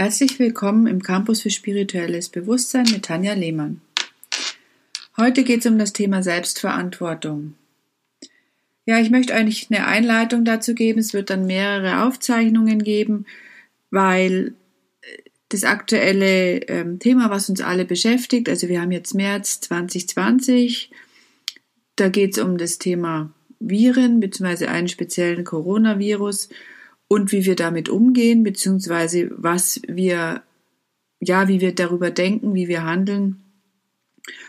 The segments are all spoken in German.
Herzlich willkommen im Campus für spirituelles Bewusstsein mit Tanja Lehmann. Heute geht es um das Thema Selbstverantwortung. Ja, ich möchte eigentlich eine Einleitung dazu geben. Es wird dann mehrere Aufzeichnungen geben, weil das aktuelle ähm, Thema, was uns alle beschäftigt, also wir haben jetzt März 2020, da geht es um das Thema Viren bzw. einen speziellen Coronavirus und wie wir damit umgehen, beziehungsweise was wir, ja, wie wir darüber denken, wie wir handeln.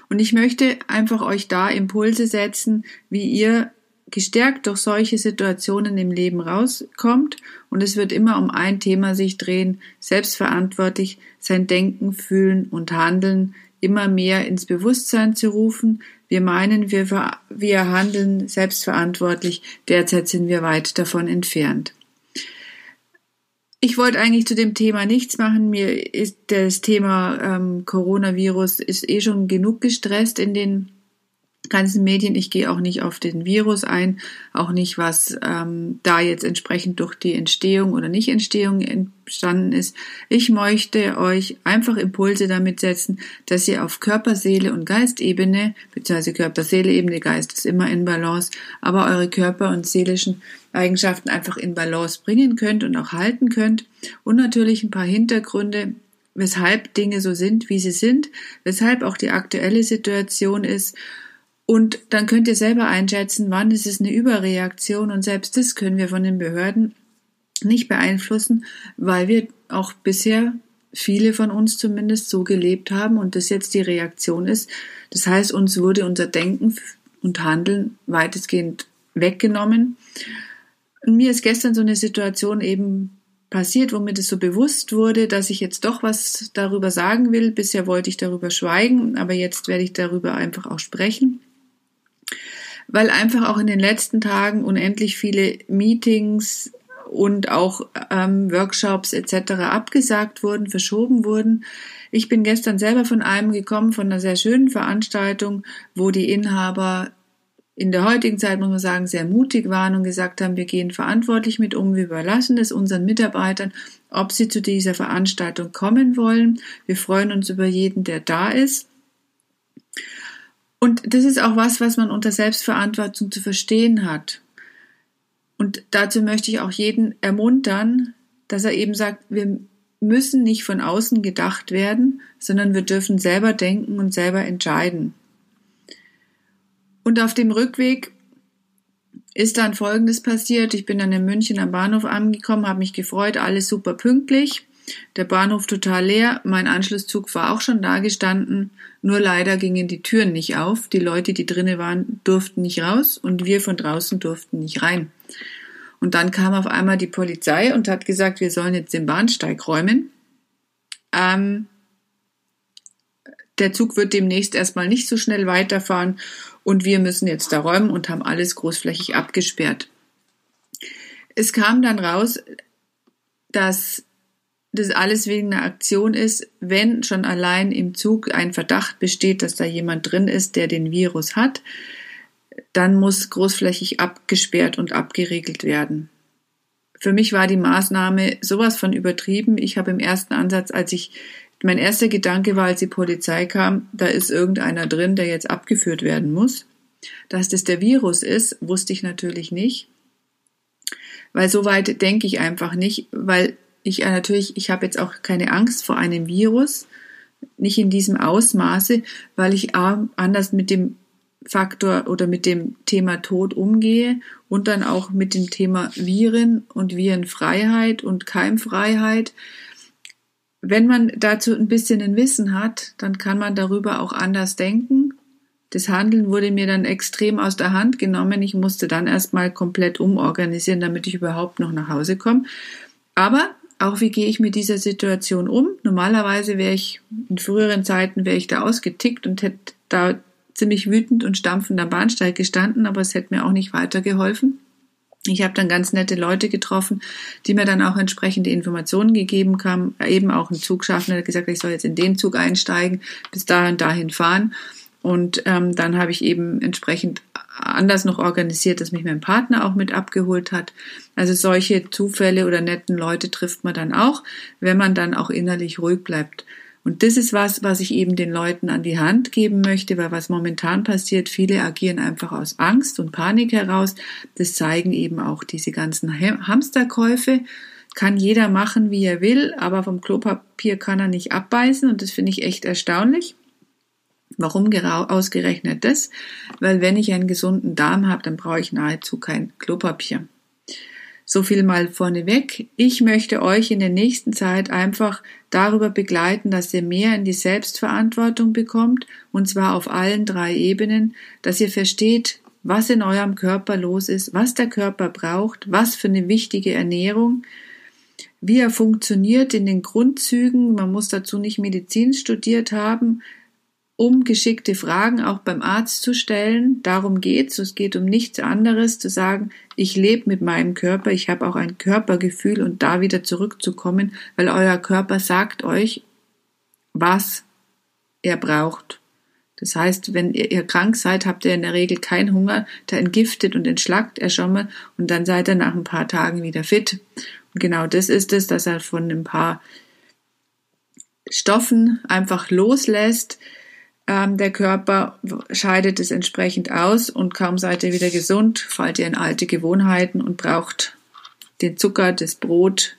Und ich möchte einfach euch da Impulse setzen, wie ihr gestärkt durch solche Situationen im Leben rauskommt. Und es wird immer um ein Thema sich drehen, selbstverantwortlich sein Denken, Fühlen und Handeln immer mehr ins Bewusstsein zu rufen. Wir meinen, wir, wir handeln selbstverantwortlich. Derzeit sind wir weit davon entfernt. Ich wollte eigentlich zu dem Thema nichts machen. Mir ist das Thema ähm, Coronavirus ist eh schon genug gestresst in den ganzen Medien. Ich gehe auch nicht auf den Virus ein, auch nicht, was ähm, da jetzt entsprechend durch die Entstehung oder Nicht-Entstehung entstanden ist. Ich möchte euch einfach Impulse damit setzen, dass ihr auf Körper, Seele und Geistebene, beziehungsweise Körper, Seele, Ebene, Geist ist immer in Balance, aber eure Körper und seelischen Eigenschaften einfach in Balance bringen könnt und auch halten könnt. Und natürlich ein paar Hintergründe, weshalb Dinge so sind, wie sie sind, weshalb auch die aktuelle Situation ist und dann könnt ihr selber einschätzen, wann ist es eine Überreaktion und selbst das können wir von den Behörden nicht beeinflussen, weil wir auch bisher viele von uns zumindest so gelebt haben und das jetzt die Reaktion ist. Das heißt, uns wurde unser Denken und Handeln weitestgehend weggenommen. Und mir ist gestern so eine Situation eben passiert, wo mir das so bewusst wurde, dass ich jetzt doch was darüber sagen will. Bisher wollte ich darüber schweigen, aber jetzt werde ich darüber einfach auch sprechen weil einfach auch in den letzten Tagen unendlich viele Meetings und auch ähm, Workshops etc. abgesagt wurden, verschoben wurden. Ich bin gestern selber von einem gekommen, von einer sehr schönen Veranstaltung, wo die Inhaber in der heutigen Zeit, muss man sagen, sehr mutig waren und gesagt haben, wir gehen verantwortlich mit um, wir überlassen es unseren Mitarbeitern, ob sie zu dieser Veranstaltung kommen wollen. Wir freuen uns über jeden, der da ist. Und das ist auch was, was man unter Selbstverantwortung zu verstehen hat. Und dazu möchte ich auch jeden ermuntern, dass er eben sagt, wir müssen nicht von außen gedacht werden, sondern wir dürfen selber denken und selber entscheiden. Und auf dem Rückweg ist dann Folgendes passiert. Ich bin dann in München am Bahnhof angekommen, habe mich gefreut, alles super pünktlich. Der Bahnhof total leer, mein Anschlusszug war auch schon da gestanden, nur leider gingen die Türen nicht auf, die Leute, die drinnen waren, durften nicht raus und wir von draußen durften nicht rein. Und dann kam auf einmal die Polizei und hat gesagt, wir sollen jetzt den Bahnsteig räumen. Ähm, der Zug wird demnächst erstmal nicht so schnell weiterfahren und wir müssen jetzt da räumen und haben alles großflächig abgesperrt. Es kam dann raus, dass das alles wegen einer Aktion ist, wenn schon allein im Zug ein Verdacht besteht, dass da jemand drin ist, der den Virus hat, dann muss großflächig abgesperrt und abgeriegelt werden. Für mich war die Maßnahme sowas von übertrieben. Ich habe im ersten Ansatz, als ich mein erster Gedanke war, als die Polizei kam, da ist irgendeiner drin, der jetzt abgeführt werden muss. Dass das der Virus ist, wusste ich natürlich nicht. Weil so weit denke ich einfach nicht, weil ich äh, natürlich, ich habe jetzt auch keine Angst vor einem Virus, nicht in diesem Ausmaße, weil ich anders mit dem Faktor oder mit dem Thema Tod umgehe und dann auch mit dem Thema Viren und Virenfreiheit und Keimfreiheit. Wenn man dazu ein bisschen ein Wissen hat, dann kann man darüber auch anders denken. Das Handeln wurde mir dann extrem aus der Hand genommen. Ich musste dann erstmal komplett umorganisieren, damit ich überhaupt noch nach Hause komme. Aber auch wie gehe ich mit dieser Situation um? Normalerweise wäre ich, in früheren Zeiten wäre ich da ausgetickt und hätte da ziemlich wütend und stampfend am Bahnsteig gestanden, aber es hätte mir auch nicht weitergeholfen. Ich habe dann ganz nette Leute getroffen, die mir dann auch entsprechende Informationen gegeben haben, eben auch ein Zugschaffner, der gesagt ich soll jetzt in den Zug einsteigen, bis dahin dahin fahren. Und ähm, dann habe ich eben entsprechend anders noch organisiert, dass mich mein Partner auch mit abgeholt hat. Also solche Zufälle oder netten Leute trifft man dann auch, wenn man dann auch innerlich ruhig bleibt. Und das ist was, was ich eben den Leuten an die Hand geben möchte, weil was momentan passiert, viele agieren einfach aus Angst und Panik heraus. Das zeigen eben auch diese ganzen Hamsterkäufe. Kann jeder machen, wie er will, aber vom Klopapier kann er nicht abbeißen und das finde ich echt erstaunlich. Warum ausgerechnet das? Weil wenn ich einen gesunden Darm habe, dann brauche ich nahezu kein Klopapier. So viel mal vorneweg. Ich möchte euch in der nächsten Zeit einfach darüber begleiten, dass ihr mehr in die Selbstverantwortung bekommt, und zwar auf allen drei Ebenen, dass ihr versteht, was in eurem Körper los ist, was der Körper braucht, was für eine wichtige Ernährung, wie er funktioniert in den Grundzügen. Man muss dazu nicht Medizin studiert haben, um geschickte Fragen auch beim Arzt zu stellen. Darum geht's. Es geht um nichts anderes, zu sagen, ich lebe mit meinem Körper, ich habe auch ein Körpergefühl und da wieder zurückzukommen, weil euer Körper sagt euch, was er braucht. Das heißt, wenn ihr, ihr krank seid, habt ihr in der Regel keinen Hunger, da entgiftet und entschlackt er schon mal und dann seid ihr nach ein paar Tagen wieder fit. Und genau das ist es, dass er von ein paar Stoffen einfach loslässt, ähm, der Körper scheidet es entsprechend aus und kaum seid ihr wieder gesund, fallt ihr in alte Gewohnheiten und braucht den Zucker, das Brot,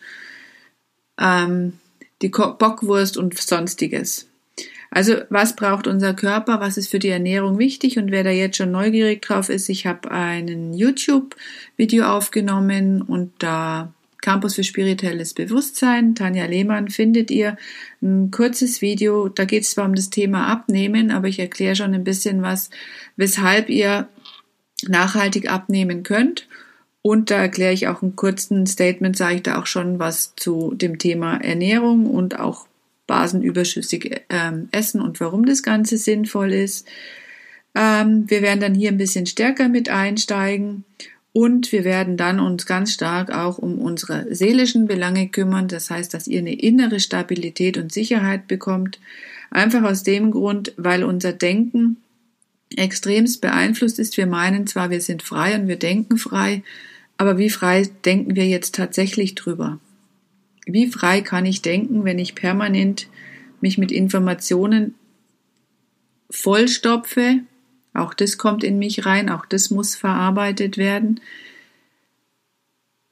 ähm, die Bockwurst und sonstiges. Also was braucht unser Körper? Was ist für die Ernährung wichtig? Und wer da jetzt schon neugierig drauf ist, ich habe einen YouTube-Video aufgenommen und da Campus für spirituelles Bewusstsein. Tanja Lehmann findet ihr ein kurzes Video. Da geht es zwar um das Thema Abnehmen, aber ich erkläre schon ein bisschen was, weshalb ihr nachhaltig abnehmen könnt. Und da erkläre ich auch einen kurzen Statement, sage ich da auch schon was zu dem Thema Ernährung und auch basenüberschüssig ähm, essen und warum das Ganze sinnvoll ist. Ähm, wir werden dann hier ein bisschen stärker mit einsteigen und wir werden dann uns ganz stark auch um unsere seelischen Belange kümmern. Das heißt, dass ihr eine innere Stabilität und Sicherheit bekommt. Einfach aus dem Grund, weil unser Denken extremst beeinflusst ist. Wir meinen zwar, wir sind frei und wir denken frei, aber wie frei denken wir jetzt tatsächlich drüber? Wie frei kann ich denken, wenn ich permanent mich mit Informationen vollstopfe, auch das kommt in mich rein, auch das muss verarbeitet werden,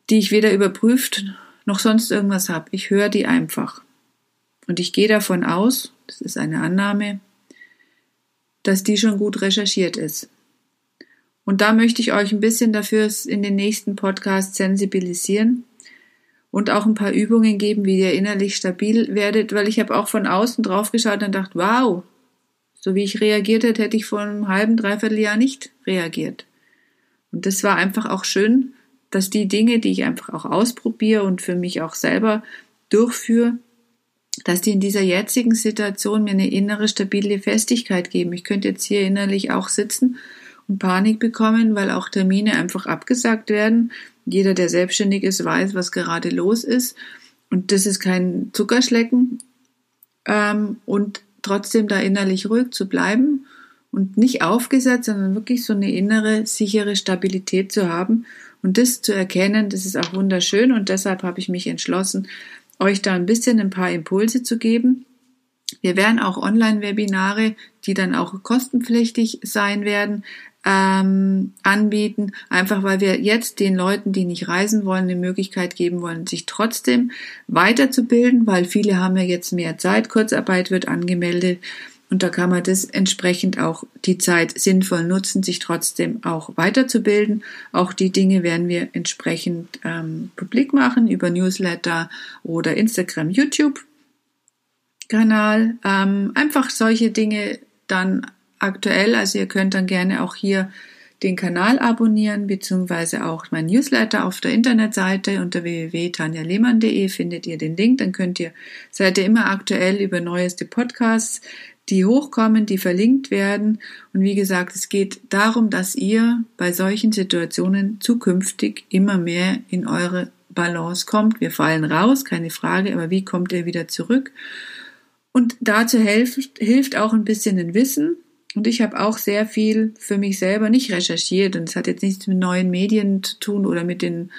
die ich weder überprüft noch sonst irgendwas habe. Ich höre die einfach. Und ich gehe davon aus, das ist eine Annahme, dass die schon gut recherchiert ist. Und da möchte ich euch ein bisschen dafür in den nächsten Podcasts sensibilisieren und auch ein paar Übungen geben, wie ihr innerlich stabil werdet, weil ich habe auch von außen drauf geschaut und gedacht, wow, so wie ich reagiert hätte, hätte ich vor einem halben, dreiviertel Jahr nicht reagiert. Und das war einfach auch schön, dass die Dinge, die ich einfach auch ausprobiere und für mich auch selber durchführe, dass die in dieser jetzigen Situation mir eine innere stabile Festigkeit geben. Ich könnte jetzt hier innerlich auch sitzen und Panik bekommen, weil auch Termine einfach abgesagt werden. Jeder, der selbstständig ist, weiß, was gerade los ist. Und das ist kein Zuckerschlecken. Ähm, und trotzdem da innerlich ruhig zu bleiben und nicht aufgesetzt, sondern wirklich so eine innere, sichere Stabilität zu haben und das zu erkennen, das ist auch wunderschön und deshalb habe ich mich entschlossen, euch da ein bisschen ein paar Impulse zu geben. Wir werden auch Online-Webinare, die dann auch kostenpflichtig sein werden, ähm, anbieten, einfach weil wir jetzt den Leuten, die nicht reisen wollen, eine Möglichkeit geben wollen, sich trotzdem weiterzubilden, weil viele haben ja jetzt mehr Zeit, Kurzarbeit wird angemeldet und da kann man das entsprechend auch die Zeit sinnvoll nutzen, sich trotzdem auch weiterzubilden. Auch die Dinge werden wir entsprechend ähm, publik machen über Newsletter oder Instagram, YouTube. Kanal. Ähm, einfach solche Dinge dann aktuell. Also ihr könnt dann gerne auch hier den Kanal abonnieren, beziehungsweise auch mein Newsletter auf der Internetseite unter www.tanjalehmann.de findet ihr den Link. Dann könnt ihr, seid ihr immer aktuell über neueste Podcasts, die hochkommen, die verlinkt werden. Und wie gesagt, es geht darum, dass ihr bei solchen Situationen zukünftig immer mehr in eure Balance kommt. Wir fallen raus, keine Frage, aber wie kommt ihr wieder zurück? Und dazu hilft, hilft auch ein bisschen ein Wissen, Und ich habe auch sehr viel für mich selber nicht recherchiert und es hat jetzt nichts mit neuen Medien zu tun oder mit den,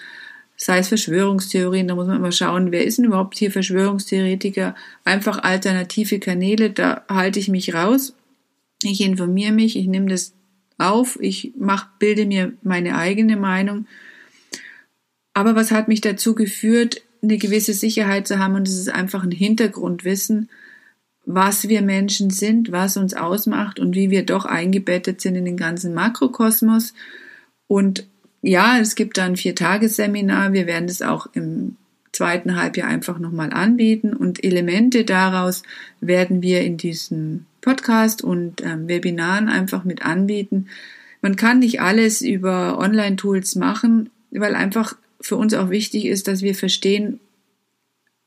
sei es Verschwörungstheorien, da muss man immer schauen, wer ist denn überhaupt hier Verschwörungstheoretiker? Einfach alternative Kanäle, da halte ich mich raus. Ich informiere mich, ich nehme das auf, ich mach, bilde mir meine eigene Meinung. Aber was hat mich dazu geführt, eine gewisse Sicherheit zu haben und es ist einfach ein Hintergrundwissen, was wir Menschen sind, was uns ausmacht und wie wir doch eingebettet sind in den ganzen Makrokosmos. Und ja, es gibt da ein Viertagesseminar. Wir werden es auch im zweiten Halbjahr einfach nochmal anbieten und Elemente daraus werden wir in diesem Podcast und ähm, Webinaren einfach mit anbieten. Man kann nicht alles über Online-Tools machen, weil einfach für uns auch wichtig ist, dass wir verstehen,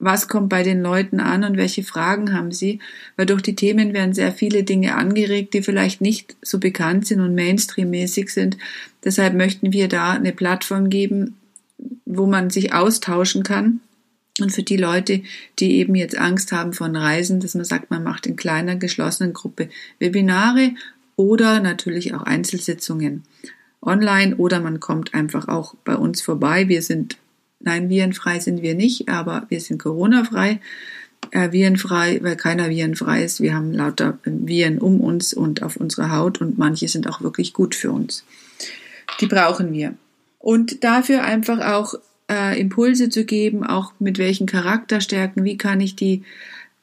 was kommt bei den Leuten an und welche Fragen haben sie, weil durch die Themen werden sehr viele Dinge angeregt, die vielleicht nicht so bekannt sind und mainstreammäßig sind. Deshalb möchten wir da eine Plattform geben, wo man sich austauschen kann. Und für die Leute, die eben jetzt Angst haben von Reisen, dass man sagt, man macht in kleiner geschlossenen Gruppe Webinare oder natürlich auch Einzelsitzungen online oder man kommt einfach auch bei uns vorbei. Wir sind Nein, virenfrei sind wir nicht, aber wir sind Corona-frei. Äh, virenfrei, weil keiner virenfrei ist. Wir haben lauter Viren um uns und auf unserer Haut und manche sind auch wirklich gut für uns. Die brauchen wir. Und dafür einfach auch äh, Impulse zu geben, auch mit welchen Charakterstärken, wie kann ich die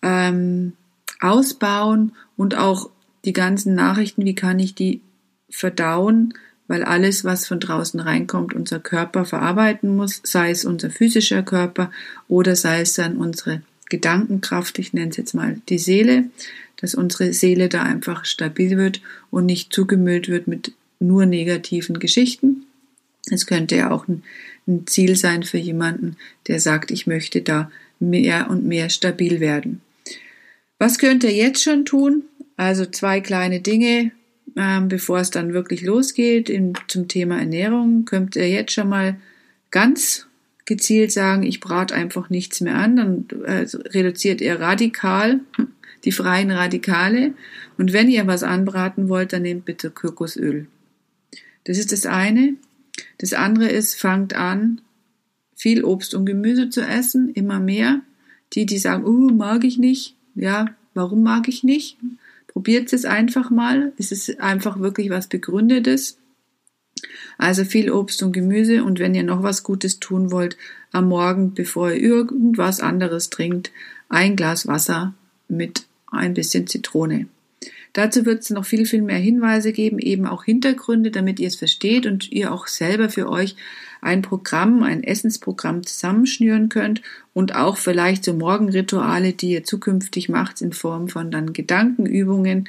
ähm, ausbauen und auch die ganzen Nachrichten, wie kann ich die verdauen, weil alles, was von draußen reinkommt, unser Körper verarbeiten muss, sei es unser physischer Körper oder sei es dann unsere Gedankenkraft, ich nenne es jetzt mal die Seele, dass unsere Seele da einfach stabil wird und nicht zugemüllt wird mit nur negativen Geschichten. Es könnte ja auch ein, Ziel sein für jemanden, der sagt, ich möchte da mehr und mehr stabil werden. Was könnt ihr jetzt schon tun? Also zwei kleine Dinge, ähm, bevor es dann wirklich losgeht in, zum Thema Ernährung, könnt ihr jetzt schon mal ganz gezielt sagen, ich brate einfach nichts mehr an, dann äh, reduziert ihr radikal die freien Radikale und wenn ihr was anbraten wollt, dann nehmt bitte Kokosöl. Das ist das eine. Das andere ist, fangt an, viel Obst und Gemüse zu essen, immer mehr. Die, die sagen, uh, mag ich nicht. Ja, warum mag ich nicht? Probiert es einfach mal. Es ist einfach wirklich was Begründetes. Also viel Obst und Gemüse und wenn ihr noch was Gutes tun wollt, am Morgen, bevor ihr irgendwas anderes trinkt, ein Glas Wasser mit ein bisschen Zitrone. Dazu wird es noch viel, viel mehr Hinweise geben, eben auch Hintergründe, damit ihr es versteht und ihr auch selber für euch ein Programm, ein Essensprogramm zusammenschnüren könnt und auch vielleicht so Morgenrituale, die ihr zukünftig macht in Form von dann Gedankenübungen,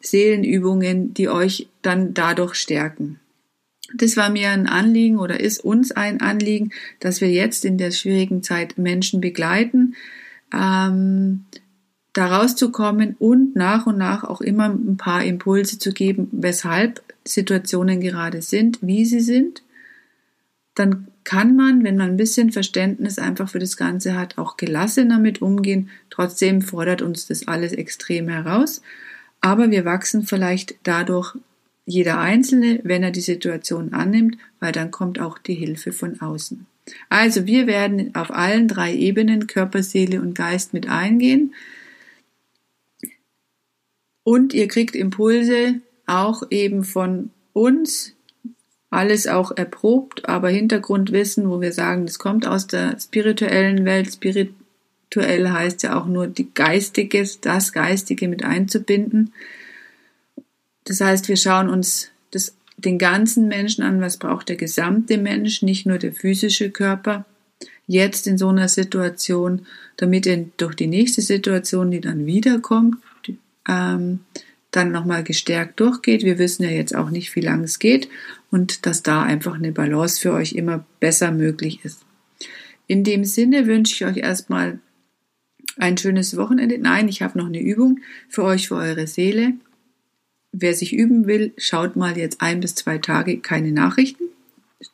Seelenübungen, die euch dann dadurch stärken. Das war mir ein Anliegen oder ist uns ein Anliegen, dass wir jetzt in der schwierigen Zeit Menschen begleiten, ähm, da rauszukommen und nach und nach auch immer ein paar Impulse zu geben, weshalb Situationen gerade sind, wie sie sind. Dann kann man, wenn man ein bisschen Verständnis einfach für das Ganze hat, auch gelassener mit umgehen. Trotzdem fordert uns das alles extrem heraus. Aber wir wachsen vielleicht dadurch jeder Einzelne, wenn er die Situation annimmt, weil dann kommt auch die Hilfe von außen. Also wir werden auf allen drei Ebenen Körper, Seele und Geist mit eingehen. Und ihr kriegt Impulse auch eben von uns, alles auch erprobt, aber Hintergrundwissen, wo wir sagen, das kommt aus der spirituellen Welt. Spirituell heißt ja auch nur die Geistige, das Geistige mit einzubinden. Das heißt, wir schauen uns das, den ganzen Menschen an, was braucht der gesamte Mensch, nicht nur der physische Körper. Jetzt in so einer Situation, damit er durch die nächste Situation, die dann wiederkommt, ähm, dann nochmal gestärkt durchgeht. Wir wissen ja jetzt auch nicht, wie lange es geht und dass da einfach eine Balance für euch immer besser möglich ist. In dem Sinne wünsche ich euch erstmal ein schönes Wochenende. Nein, ich habe noch eine Übung für euch, für eure Seele. Wer sich üben will, schaut mal jetzt ein bis zwei Tage keine Nachrichten.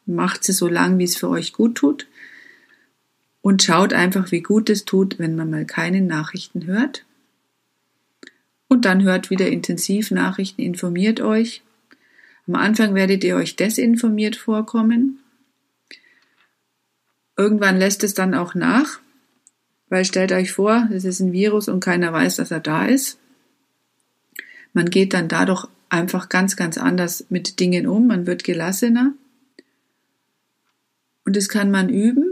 Macht sie so lang, wie es für euch gut tut. Und schaut einfach, wie gut es tut, wenn man mal keine Nachrichten hört Und dann hört wieder intensiv Nachrichten, informiert euch. Am Anfang werdet ihr euch desinformiert vorkommen. Irgendwann lässt es dann auch nach, weil stellt euch vor, es ist ein Virus und keiner weiß, dass er da ist. Man geht dann dadurch einfach ganz, ganz anders mit Dingen um, man wird gelassener. Und das kann man üben.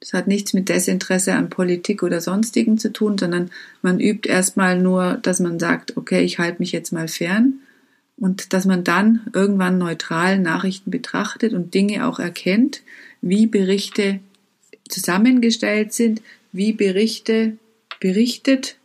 Das hat nichts mit Desinteresse an Politik oder sonstigen zu tun, sondern man übt erstmal nur, dass man sagt, okay, ich halte mich jetzt mal fern und dass man dann irgendwann neutral Nachrichten betrachtet und Dinge auch erkennt, wie Berichte zusammengestellt sind, wie Berichte berichtet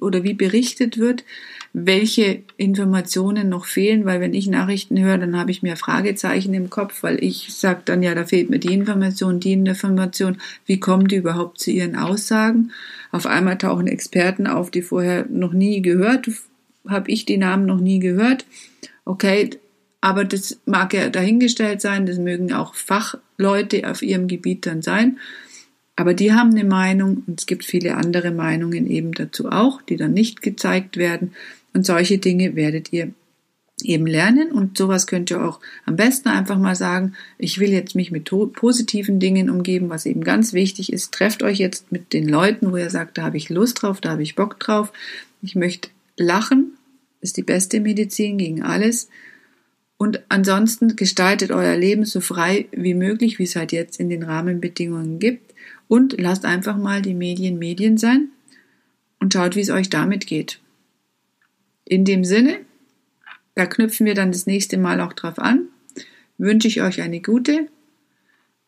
oder wie berichtet wird, welche Informationen noch fehlen, weil wenn ich Nachrichten höre, dann habe ich mehr Fragezeichen im Kopf, weil ich sage dann ja, da fehlt mir die Information, die Information, wie kommen die überhaupt zu ihren Aussagen? Auf einmal tauchen Experten auf, die vorher noch nie gehört, habe ich die Namen noch nie gehört. Okay, aber das mag ja dahingestellt sein, das mögen auch Fachleute auf ihrem Gebiet dann sein. Aber die haben eine Meinung und es gibt viele andere Meinungen eben dazu auch, die dann nicht gezeigt werden. Und solche Dinge werdet ihr eben lernen und sowas könnt ihr auch am besten einfach mal sagen, ich will jetzt mich mit positiven Dingen umgeben, was eben ganz wichtig ist. Trefft euch jetzt mit den Leuten, wo ihr sagt, da habe ich Lust drauf, da habe ich Bock drauf. Ich möchte lachen, ist die beste Medizin gegen alles. Und ansonsten gestaltet euer Leben so frei wie möglich, wie es halt jetzt in den Rahmenbedingungen gibt. Und lasst einfach mal die Medien Medien sein und schaut, wie es euch damit geht. In dem Sinne, da knüpfen wir dann das nächste Mal auch drauf an, wünsche ich euch eine gute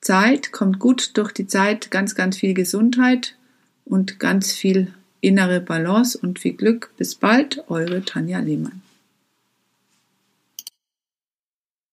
Zeit, kommt gut durch die Zeit, ganz, ganz viel Gesundheit und ganz viel innere Balance und viel Glück. Bis bald, eure Tanja Lehmann.